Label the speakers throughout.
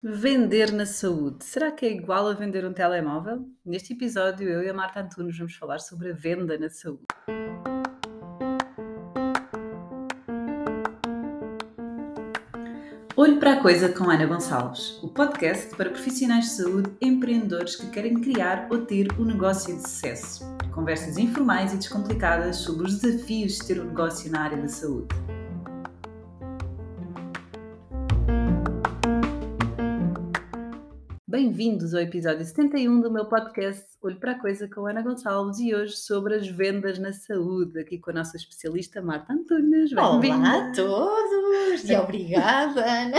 Speaker 1: Vender na saúde. Será que é igual a vender um telemóvel? Neste episódio, eu e a Marta Antunes vamos falar sobre a venda na saúde. Olho para a Coisa com Ana Gonçalves, o podcast para profissionais de saúde empreendedores que querem criar ou ter um negócio de sucesso. Conversas informais e descomplicadas sobre os desafios de ter um negócio na área da saúde. Bem-vindos ao episódio 71 do meu podcast Olho para a Coisa com Ana Gonçalves e hoje sobre as vendas na saúde, aqui com a nossa especialista Marta Antunes.
Speaker 2: Olá a todos e obrigada, Ana.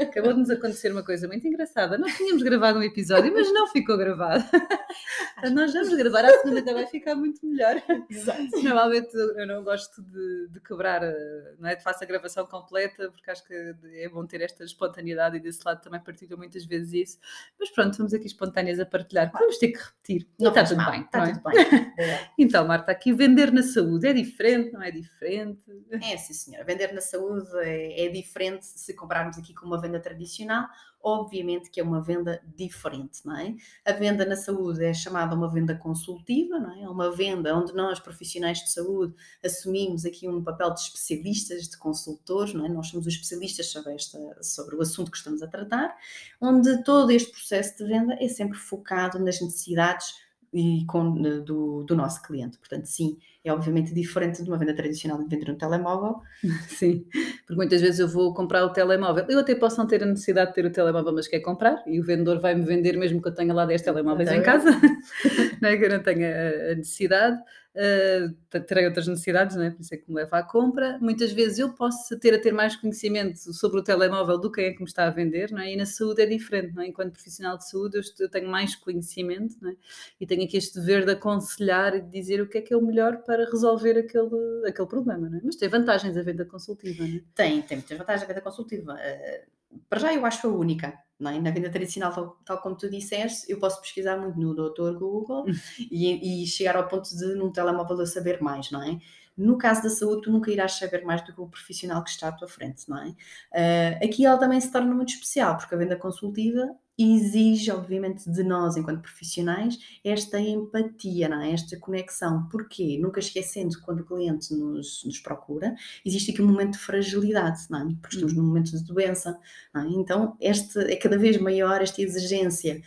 Speaker 1: Acabou de nos acontecer uma coisa muito engraçada. Nós tínhamos gravado um episódio, mas não ficou gravado. Nós vamos gravar a segunda, até vai ficar muito melhor.
Speaker 2: Exato.
Speaker 1: Normalmente eu não gosto de, de quebrar, eh, não é? De faço a gravação completa, porque acho que é bom ter esta espontaneidade e desse lado também partilho muitas vezes isso. Mas pronto, estamos aqui espontâneas a partilhar. Vamos ter que repetir.
Speaker 2: Não
Speaker 1: está tudo
Speaker 2: mal,
Speaker 1: bem.
Speaker 2: Está
Speaker 1: é?
Speaker 2: tudo bem. Boa.
Speaker 1: Então, Marta, aqui vender na saúde é diferente, não é diferente?
Speaker 2: É sim, senhora. Vender na saúde é, é diferente se compararmos aqui com uma venda tradicional. Obviamente que é uma venda diferente, não é? A venda na saúde é chamada uma venda consultiva, não é? É uma venda onde nós, profissionais de saúde, assumimos aqui um papel de especialistas, de consultores, não é? Nós somos os especialistas sobre, esta, sobre o assunto que estamos a tratar, onde todo este processo de venda é sempre focado nas necessidades e com, do, do nosso cliente. Portanto, sim, é obviamente diferente de uma venda tradicional de vender um telemóvel.
Speaker 1: Sim, porque muitas vezes eu vou comprar o telemóvel. Eu até posso não ter a necessidade de ter o telemóvel, mas quer comprar, e o vendedor vai-me vender mesmo que eu tenha lá 10 telemóveis em casa, não é que eu não tenha a necessidade. Uh, terei outras necessidades, não é? por isso é que me leva à compra. Muitas vezes eu posso ter a ter mais conhecimento sobre o telemóvel do que é que me está a vender, não é? e na saúde é diferente. Não é? Enquanto profissional de saúde, eu, eu tenho mais conhecimento não é? e tenho aqui este dever de aconselhar e de dizer o que é que é o melhor para resolver aquele, aquele problema. Não é? Mas tem vantagens a venda consultiva, não é?
Speaker 2: Tem, tem muitas vantagens a venda consultiva. Uh, para já eu acho a única. Não é? Na venda tradicional, tal, tal, como tu disseste, eu posso pesquisar muito no doutor Google e, e, chegar ao ponto de num telemóvel eu saber mais, não é? No caso da saúde, tu nunca irás saber mais do que o profissional que está à tua frente, não é? Uh, aqui ela também se torna muito especial, porque a venda consultiva exige, obviamente, de nós, enquanto profissionais, esta empatia, não é? esta conexão. Porquê? Nunca esquecendo que quando o cliente nos, nos procura, existe aqui um momento de fragilidade, não é? porque estamos num momento de doença. É? Então, este, é cada vez maior esta exigência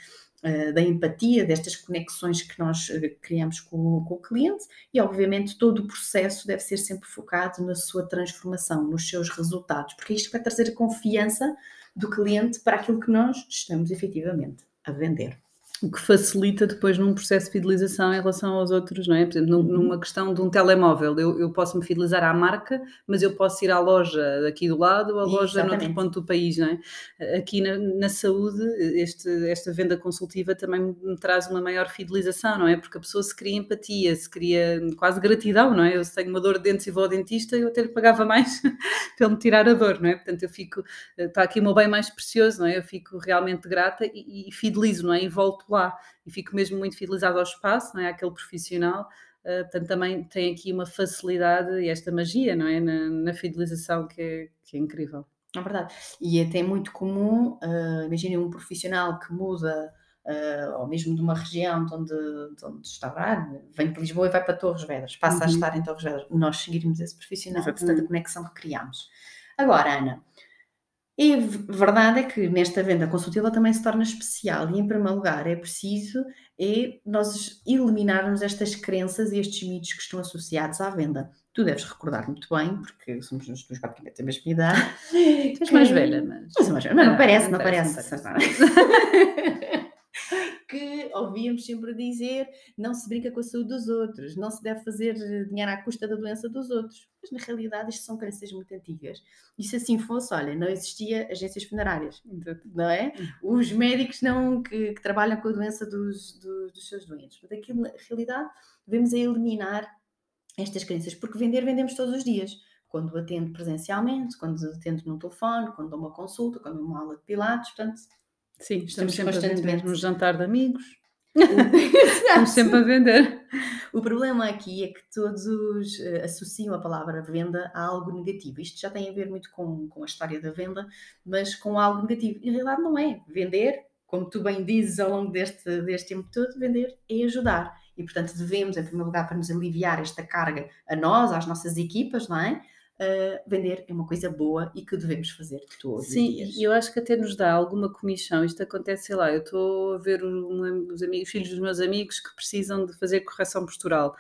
Speaker 2: da empatia, destas conexões que nós uh, criamos com, com o cliente e, obviamente, todo o processo deve ser sempre focado na sua transformação, nos seus resultados, porque isto vai trazer a confiança do cliente para aquilo que nós estamos efetivamente a vender
Speaker 1: o que facilita depois num processo de fidelização em relação aos outros, não é? Por exemplo,
Speaker 2: Uhum.
Speaker 1: numa questão de um telemóvel, eu, eu posso me fidelizar à marca, mas eu posso ir à loja daqui do lado ou à loja noutro
Speaker 2: Exatamente.
Speaker 1: ponto do país, não é? Aqui na, na saúde, este, esta venda consultiva também me traz uma maior fidelização, não é? Porque a pessoa se cria empatia, se cria quase gratidão, não é? Eu se tenho uma dor de dentes e vou ao dentista, eu até lhe pagava mais para ele me tirar a dor, não é? Portanto, eu fico, está aqui o meu bem mais precioso, não é? Eu fico realmente grata e, e fidelizo, não é? E volto lá e fico mesmo muito fidelizado ao espaço, não é? Aquele profissional. Uh, portanto, também tem aqui uma facilidade e esta magia, não é? Na, na fidelização que é, que é, incrível.
Speaker 2: É verdade. E é até muito comum, uh, imaginem um profissional que muda, uh, ou mesmo de uma região de onde, de onde está, vem de Lisboa e vai para Torres Vedras, passa uhum. a estar em Torres Vedras. Nós seguirmos esse profissional, portanto, a conexão que criamos. Agora, Ana, e verdade é que nesta venda consultiva também se torna especial e, em primeiro lugar, é preciso é nós eliminarmos estas crenças e estes mitos que estão associados à venda. Tu deves recordar muito bem, porque somos nós dois praticamente a mesma idade.
Speaker 1: Tu és mais velha, mas...
Speaker 2: Mas, mas não, não, parece, não,
Speaker 1: não
Speaker 2: parece.
Speaker 1: parece,
Speaker 2: Não parece. que ouvíamos sempre dizer não se brinca com a saúde dos outros, não se deve fazer dinheiro à custa da doença dos outros. Mas na realidade isto são crenças muito antigas. E se assim fosse, olha, não existia agências funerárias, não é? Os médicos não, que, que trabalham com a doença dos, dos, dos seus doentes. Portanto, aqui na realidade devemos eliminar estas crenças, porque vender, vendemos todos os dias. Quando atendo presencialmente, quando atendo no telefone, quando dou uma consulta, quando dou uma aula de pilates, portanto,
Speaker 1: Sim, estamos,
Speaker 2: Estamos
Speaker 1: sempre a vender
Speaker 2: constantemente.
Speaker 1: num jantar de amigos. Estamos sempre a vender.
Speaker 2: O problema aqui é que todos uh, associam a palavra venda a algo negativo. Isto já tem a ver muito com, com a história da venda, mas com algo negativo. E, na realidade não é. Vender, como tu bem dizes ao longo deste, deste tempo todo, vender é ajudar. E, portanto, devemos, em primeiro lugar, para nos aliviar esta carga a nós, às nossas equipas, não é? Uh, vender é uma coisa boa e que devemos fazer todos
Speaker 1: Sim,
Speaker 2: os dias.
Speaker 1: e eu acho que até nos dá alguma comissão. Isto acontece, sei lá, eu estou a ver os amigos, filhos dos meus amigos que precisam de fazer correção postural.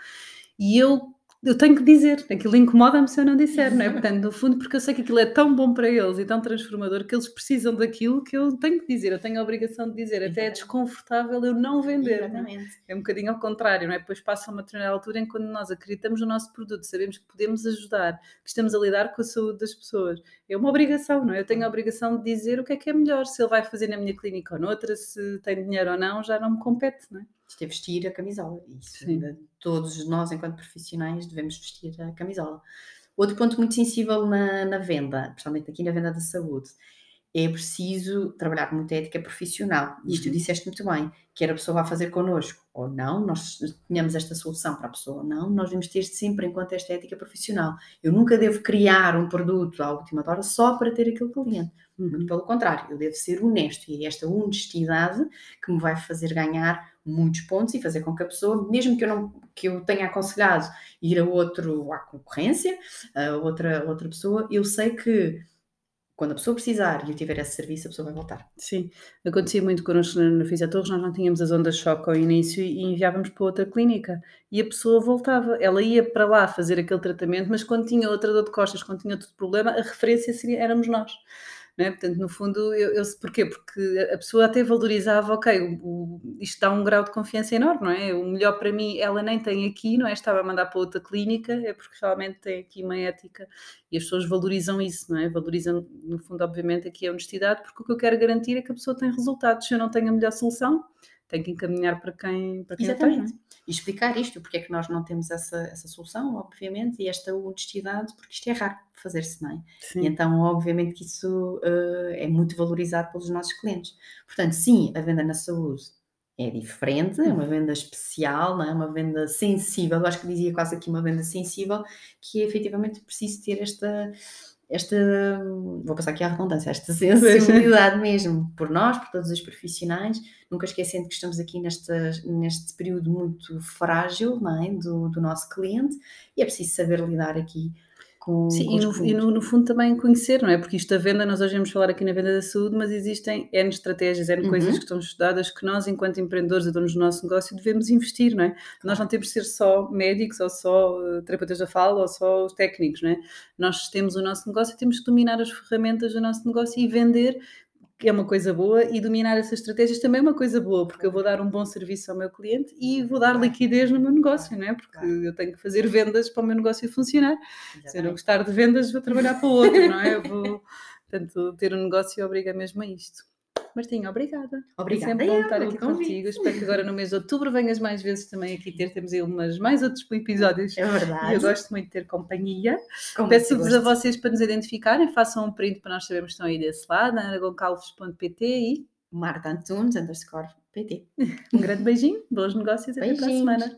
Speaker 1: E eu eu tenho que dizer, aquilo incomoda-me se eu não disser, não é? Portanto, no fundo, porque eu sei que aquilo é tão bom para eles e tão transformador que eles precisam daquilo que eu tenho que dizer, eu tenho a obrigação de dizer. Até é desconfortável eu não vender. Exatamente. É? é um bocadinho ao contrário, não é? Depois passa uma determinada altura em quando nós acreditamos no nosso produto, sabemos que podemos ajudar, que estamos a lidar com a saúde das pessoas. É uma obrigação, não é? Eu tenho a obrigação de dizer o que é que é melhor, se ele vai fazer na minha clínica ou noutra, se tem dinheiro ou não, já não me compete, não é?
Speaker 2: É vestir a camisola. Isso, Sim. todos nós, enquanto profissionais, devemos vestir a camisola. Outro ponto muito sensível na, na venda, principalmente aqui na venda da saúde, é preciso trabalhar com muita ética profissional. Isto uhum. disseste muito bem, quer a pessoa vá fazer connosco ou não, nós tenhamos esta solução para a pessoa ou não, nós devemos ter sempre em conta esta ética profissional. Eu nunca devo criar um produto à última hora só para ter aquele cliente. Muito uhum. pelo contrário, eu devo ser honesto e é esta honestidade que me vai fazer ganhar muitos pontos e fazer com que a pessoa, mesmo que eu não que eu tenha aconselhado ir a outro à concorrência, a outra outra pessoa, eu sei que quando a pessoa precisar e eu tiver esse serviço, a pessoa vai voltar.
Speaker 1: Sim, acontecia muito connosco na Fisia Torres, nós não tínhamos as ondas choque ao início e enviávamos para outra clínica e a pessoa voltava, ela ia para lá fazer aquele tratamento, mas quando tinha outra dor de costas, quando tinha outro problema, a referência seria, éramos nós. Né? Portanto, no fundo, eu, eu, porquê? Porque a pessoa até valorizava, ok, o, o, isto dá um grau de confiança enorme, não é? O melhor para mim, ela nem tem aqui, não é? Estava a mandar para outra clínica, é porque realmente tem aqui uma ética e as pessoas valorizam isso, não é? Valorizam, no fundo, obviamente, aqui a honestidade, porque o que eu quero garantir é que a pessoa tem resultados. Se eu não tenho a melhor solução, tenho que encaminhar para quem, para quem
Speaker 2: Exatamente. Tem, e explicar isto, porque é que nós não temos essa, essa solução, obviamente, e esta honestidade, porque isto é raro fazer-se, não é? Sim. E então, obviamente, que isso uh, é muito valorizado pelos nossos clientes. Portanto, sim, a venda na saúde é diferente, é uma venda especial, não é? uma venda sensível, eu acho que dizia quase aqui uma venda sensível, que é efetivamente preciso ter esta esta, vou passar aqui à redundância, esta sensibilidade mesmo por nós, por todos os profissionais, nunca esquecendo que estamos aqui neste, neste período muito frágil é? do, do nosso cliente e é preciso saber lidar aqui com,
Speaker 1: Sim,
Speaker 2: com
Speaker 1: e, no, e no, no, fundo também conhecer, não é? Porque isto da venda, nós hoje vamos falar aqui na venda da saúde, mas existem N estratégias, N uhum. coisas que estão estudadas que nós, enquanto empreendedores e donos do nosso negócio, devemos investir, não é? Nós não temos de ser só médicos ou só uh, terapeutas da fala ou só técnicos, não é? Nós temos o nosso negócio e temos que dominar as ferramentas do nosso negócio e vender é uma coisa boa, e dominar essas estratégias também é uma coisa boa, porque eu vou dar um bom serviço ao meu cliente e vou dar liquidez no meu negócio, não é? Porque eu tenho que fazer vendas para o meu negócio funcionar. Se eu não gostar de vendas, vou trabalhar para o outro, não é? Eu vou, portanto, ter um negócio obriga mesmo a isto. Martinha, obrigada.
Speaker 2: Obrigada.
Speaker 1: É sempre bom estar aqui contigo. Espero que agora no mês de outubro venhas mais vezes também aqui ter. Temos aí umas, mais outros episódios.
Speaker 2: É verdade.
Speaker 1: E eu gosto muito de ter companhia. Peço-vos a vocês para nos identificarem, façam um print para nós sabermos que estão aí desse lado, anagoncalvos.pt e
Speaker 2: Marta Antunes, underscore PT.
Speaker 1: Um grande beijinho, bons negócios e até para a semana.